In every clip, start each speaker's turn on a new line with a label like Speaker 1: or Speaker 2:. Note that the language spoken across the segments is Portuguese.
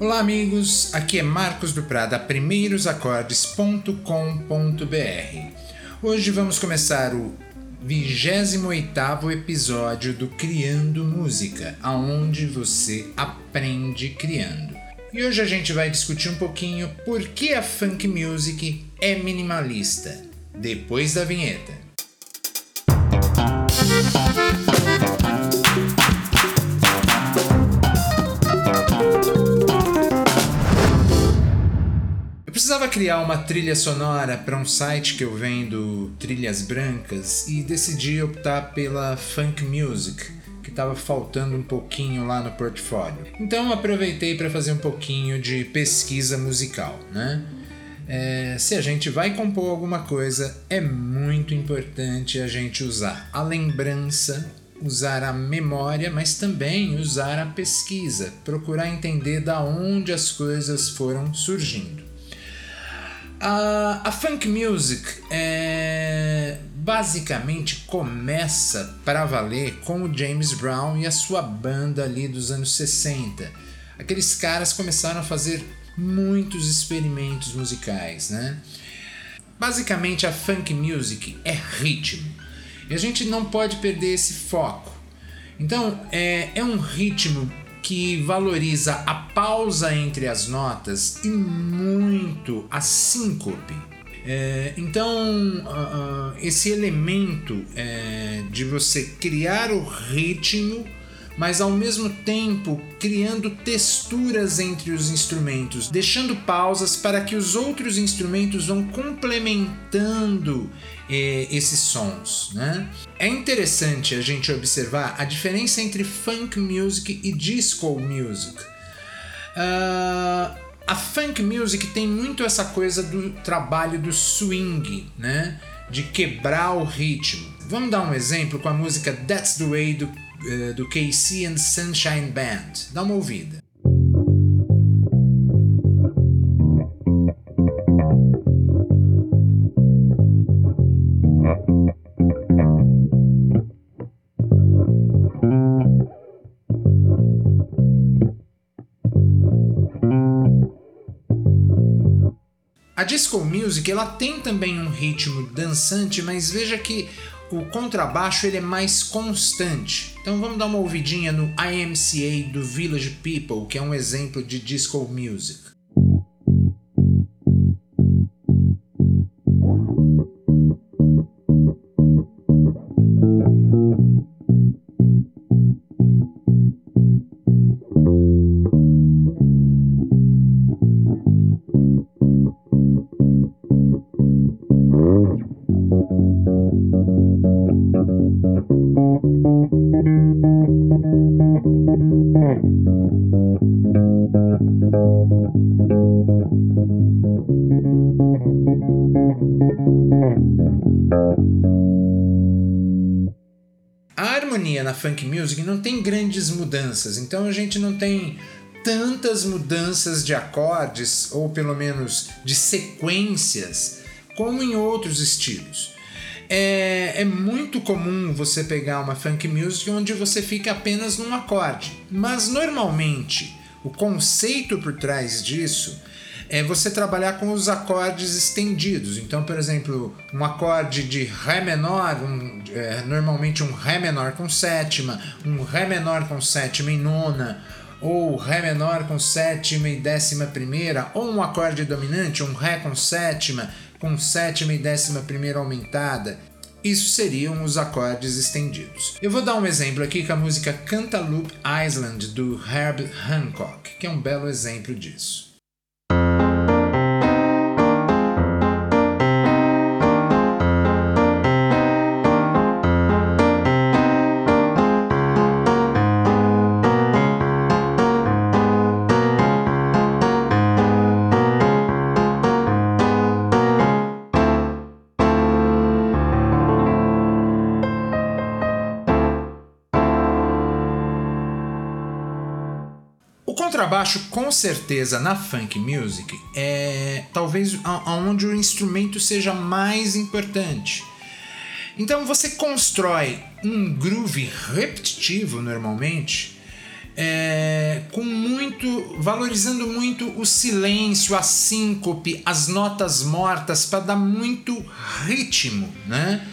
Speaker 1: Olá, amigos. Aqui é Marcos do Prada, primeiracordes.com.br. Hoje vamos começar o 28º episódio do Criando Música, aonde você aprende criando. E hoje a gente vai discutir um pouquinho por que a funk music é minimalista, depois da vinheta. Precisava criar uma trilha sonora para um site que eu vendo trilhas brancas e decidi optar pela funk music, que estava faltando um pouquinho lá no portfólio. Então aproveitei para fazer um pouquinho de pesquisa musical, né? É, se a gente vai compor alguma coisa, é muito importante a gente usar a lembrança, usar a memória, mas também usar a pesquisa, procurar entender da onde as coisas foram surgindo. A, a funk music é, basicamente começa para valer com o James Brown e a sua banda ali dos anos 60. Aqueles caras começaram a fazer muitos experimentos musicais, né? Basicamente a funk music é ritmo e a gente não pode perder esse foco. Então é, é um ritmo que valoriza a pausa entre as notas e muito a síncope. É, então, uh, uh, esse elemento é, de você criar o ritmo mas ao mesmo tempo criando texturas entre os instrumentos, deixando pausas para que os outros instrumentos vão complementando eh, esses sons. Né? É interessante a gente observar a diferença entre funk music e disco music. Uh, a funk music tem muito essa coisa do trabalho do swing, né? de quebrar o ritmo. Vamos dar um exemplo com a música That's the Way do uh, do KC and Sunshine Band. Dá uma ouvida. A disco music ela tem também um ritmo dançante, mas veja que o contrabaixo ele é mais constante. Então vamos dar uma ouvidinha no IMCA do Village People, que é um exemplo de disco music. Funk music não tem grandes mudanças, então a gente não tem tantas mudanças de acordes, ou pelo menos de sequências, como em outros estilos. É, é, muito comum você pegar uma funk music onde você fica apenas num acorde, mas normalmente o conceito por trás disso é você trabalhar com os acordes estendidos. Então, por exemplo, um acorde de Ré menor, um, é, normalmente um Ré menor com sétima, um Ré menor com sétima e nona, ou Ré menor com sétima e décima primeira, ou um acorde dominante, um Ré com sétima, com sétima e décima primeira aumentada. Isso seriam os acordes estendidos. Eu vou dar um exemplo aqui com a música Cantaloupe Island do Herb Hancock, que é um belo exemplo disso. Contrabaixo, com certeza, na funk music, é talvez aonde o instrumento seja mais importante. Então você constrói um groove repetitivo normalmente é, com muito, valorizando muito o silêncio, a síncope, as notas mortas para dar muito ritmo, né?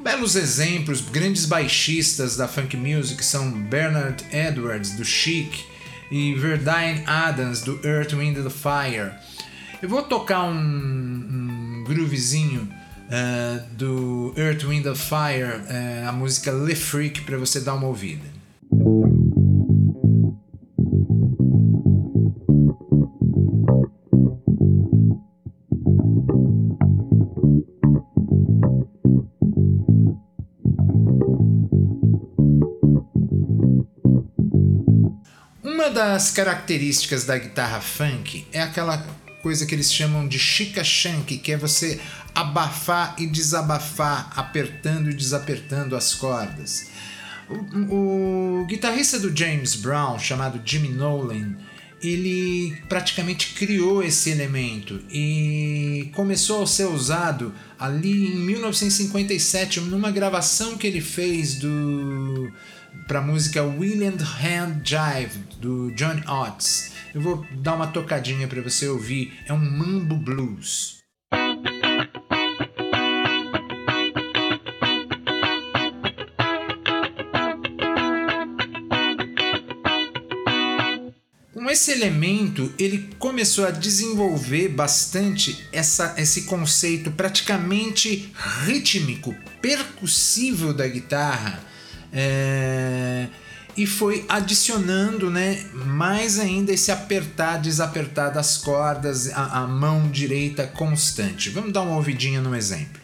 Speaker 1: Belos exemplos, grandes baixistas da funk music são Bernard Edwards do Chic e Verdine Adams do Earth, Wind and Fire. Eu vou tocar um, um groovezinho uh, do Earth, Wind and Fire, uh, a música Le Freak, para você dar uma ouvida. Das características da guitarra funk é aquela coisa que eles chamam de chica shank, que é você abafar e desabafar, apertando e desapertando as cordas. O, o guitarrista do James Brown, chamado Jimmy Nolan, ele praticamente criou esse elemento e começou a ser usado ali em 1957 numa gravação que ele fez do para a música William Hand Jive do John Oates. Eu vou dar uma tocadinha para você ouvir. É um mambo blues. Com esse elemento, ele começou a desenvolver bastante essa, esse conceito praticamente rítmico, percussivo da guitarra. É, e foi adicionando né, mais ainda esse apertar, desapertar das cordas, a, a mão direita constante. Vamos dar uma ouvidinha no exemplo.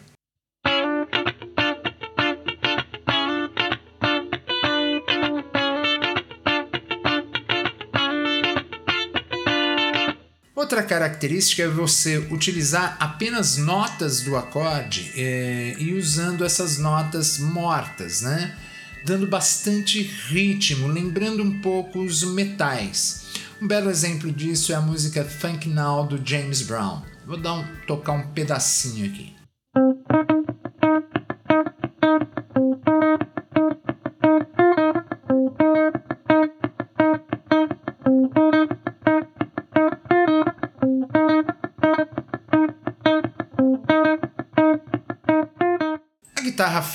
Speaker 1: Outra característica é você utilizar apenas notas do acorde é, e usando essas notas mortas, né? Dando bastante ritmo, lembrando um pouco os metais. Um belo exemplo disso é a música Funk Now do James Brown. Vou dar um, tocar um pedacinho aqui.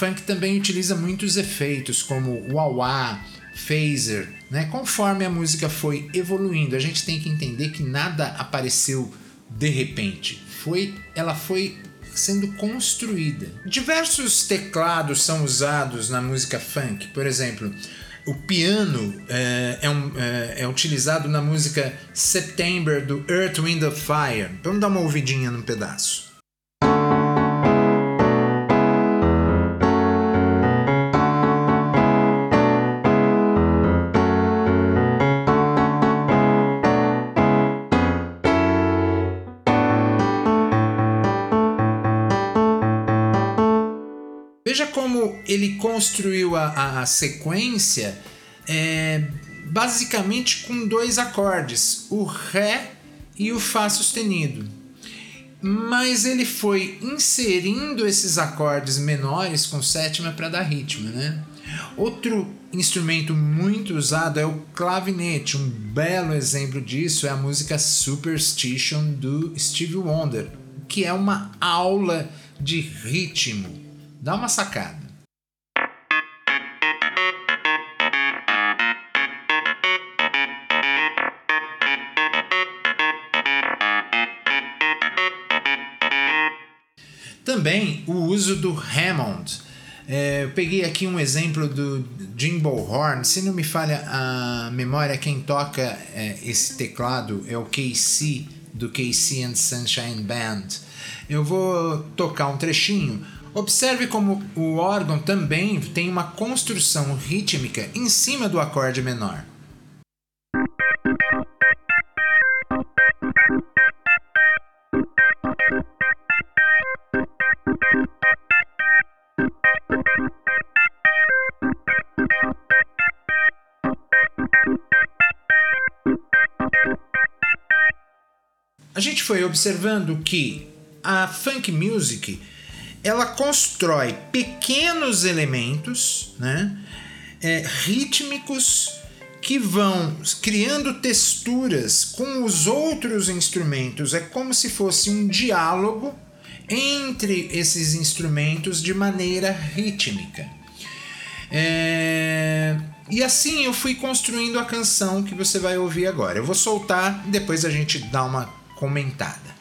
Speaker 1: Funk também utiliza muitos efeitos como wah-wah, phaser, né? Conforme a música foi evoluindo, a gente tem que entender que nada apareceu de repente. Foi, ela foi sendo construída. Diversos teclados são usados na música funk, por exemplo, o piano é, é, um, é, é, utilizado na música September do Earth, Wind and Fire. Vamos dar uma ouvidinha num pedaço. Ele construiu a, a sequência é, basicamente com dois acordes, o Ré e o Fá sustenido. Mas ele foi inserindo esses acordes menores com sétima para dar ritmo, né? Outro instrumento muito usado é o clavinete. Um belo exemplo disso é a música Superstition do Stevie Wonder, que é uma aula de ritmo. Dá uma sacada. Também o uso do Hammond. É, eu peguei aqui um exemplo do Jimbo Horn. Se não me falha a memória, quem toca é, esse teclado é o KC, do KC and Sunshine Band. Eu vou tocar um trechinho Observe como o órgão também tem uma construção rítmica em cima do acorde menor. Foi observando que a funk music ela constrói pequenos elementos né, é, rítmicos que vão criando texturas com os outros instrumentos. É como se fosse um diálogo entre esses instrumentos de maneira rítmica. É... E assim eu fui construindo a canção que você vai ouvir agora. Eu vou soltar, depois a gente dá uma comentada.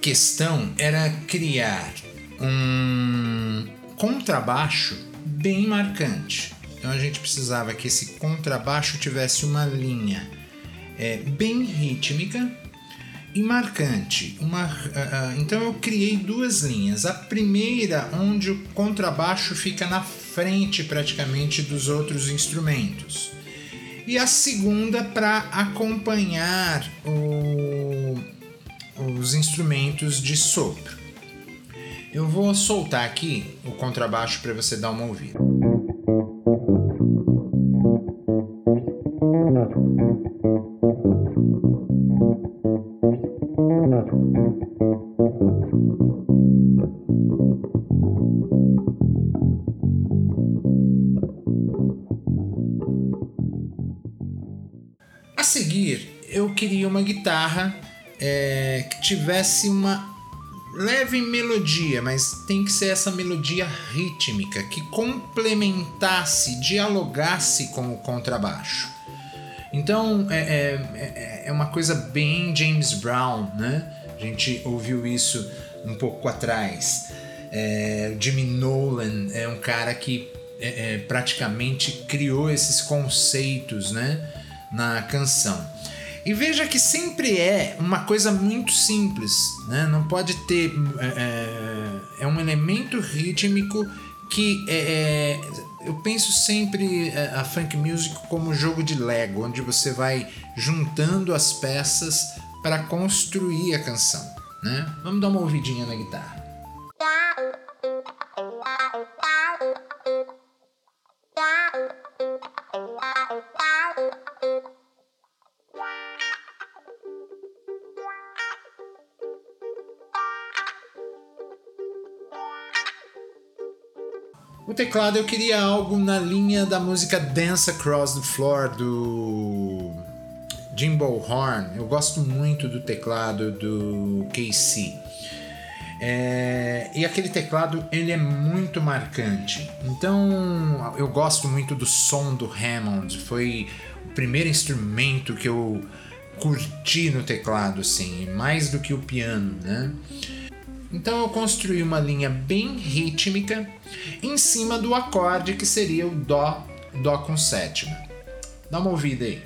Speaker 1: questão era criar um contrabaixo bem marcante. Então a gente precisava que esse contrabaixo tivesse uma linha é, bem rítmica e marcante. Uma, uh, uh, então eu criei duas linhas. A primeira, onde o contrabaixo fica na frente praticamente dos outros instrumentos. E a segunda para acompanhar o, os instrumentos de sopro. Eu vou soltar aqui o contrabaixo para você dar uma ouvida. Tivesse uma leve melodia, mas tem que ser essa melodia rítmica que complementasse, dialogasse com o contrabaixo. Então é, é, é, é uma coisa bem James Brown, né? A gente ouviu isso um pouco atrás. É, Jimmy Nolan é um cara que é, é, praticamente criou esses conceitos né, na canção. E veja que sempre é uma coisa muito simples, né? Não pode ter. É, é, é um elemento rítmico que é, é, eu penso sempre é, a funk music como um jogo de Lego, onde você vai juntando as peças para construir a canção, né? Vamos dar uma ouvidinha na guitarra. Teclado eu queria algo na linha da música Dance Across the Floor do Jimbo Horn. Eu gosto muito do teclado do KC. É, e aquele teclado ele é muito marcante. Então eu gosto muito do som do Hammond. Foi o primeiro instrumento que eu curti no teclado, assim, mais do que o piano, né? Então eu construí uma linha bem rítmica em cima do acorde que seria o Dó, Dó com sétima. Dá uma ouvida aí.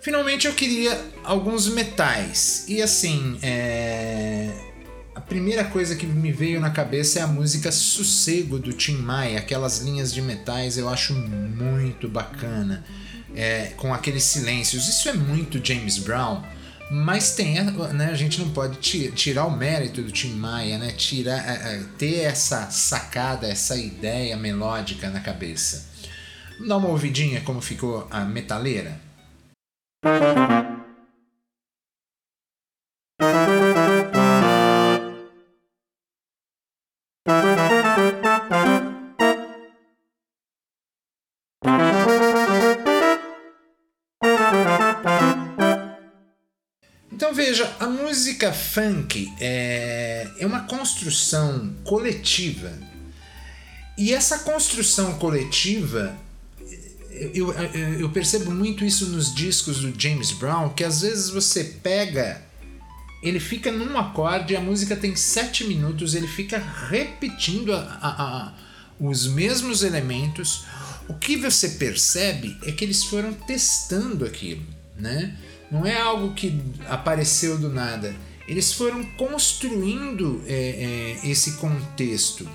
Speaker 1: Finalmente eu queria alguns metais. E assim, é... primeira coisa que me veio na cabeça é a música Sossego do Tim Maia. Aquelas linhas de metais eu acho muito bacana. É, com aqueles silêncios. Isso é muito James Brown. Mas tem, né, a gente não pode tirar o mérito do Tim Maia, né? Tirar, é, é, ter essa sacada, essa ideia melódica na cabeça. Dar uma ouvidinha como ficou a metaleira? Então veja, a música funk é, é uma construção coletiva. E essa construção coletiva eu, eu, percebo muito isso nos discos do James Brown, que às vezes você pega, ele fica num acorde, a música tem sete minutos, ele fica repetindo a, a, a, os mesmos elementos. O que você percebe é que eles foram testando aquilo, né? Não é algo que apareceu do nada. Eles foram construindo é, é, esse contexto.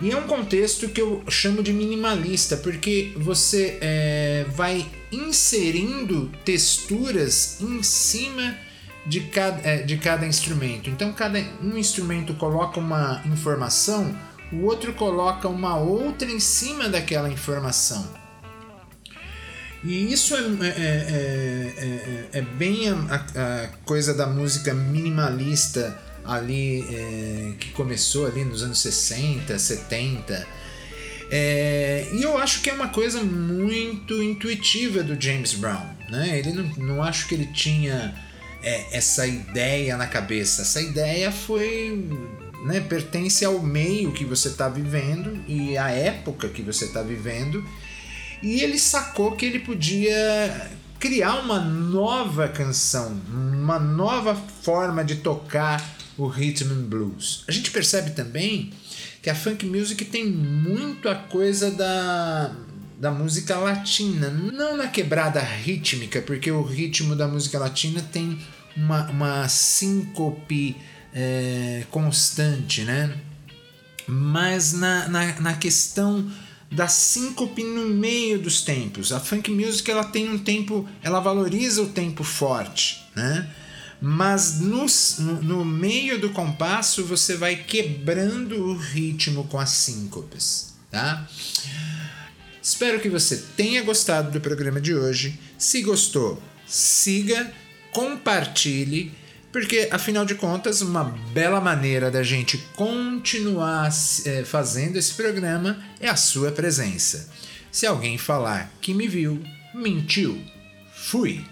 Speaker 1: E é um contexto que eu chamo de minimalista, porque você é, vai inserindo texturas em cima de cada, é, de cada instrumento. Então, cada um instrumento coloca uma informação, o outro coloca uma outra em cima daquela informação. E isso é, é, é, é bem a, a coisa da música minimalista ali é, que começou ali nos anos 60, 70. É, e eu acho que é uma coisa muito intuitiva do James Brown. Né? Ele não, não acho que ele tinha é, essa ideia na cabeça. Essa ideia foi. Né, pertence ao meio que você está vivendo e à época que você está vivendo. E ele sacou que ele podia criar uma nova canção, uma nova forma de tocar o rhythm and blues. A gente percebe também que a funk music tem muito a coisa da da música latina, não na quebrada rítmica, porque o ritmo da música latina tem uma, uma síncope é, constante, né? Mas na, na, na questão da síncope no meio dos tempos. A funk music ela tem um tempo, ela valoriza o tempo forte, né? mas no, no meio do compasso você vai quebrando o ritmo com as síncopes, tá? Espero que você tenha gostado do programa de hoje. Se gostou, siga, compartilhe, porque afinal de contas, uma bela maneira da gente continuar é, fazendo esse programa é a sua presença. Se alguém falar que me viu, mentiu. Fui!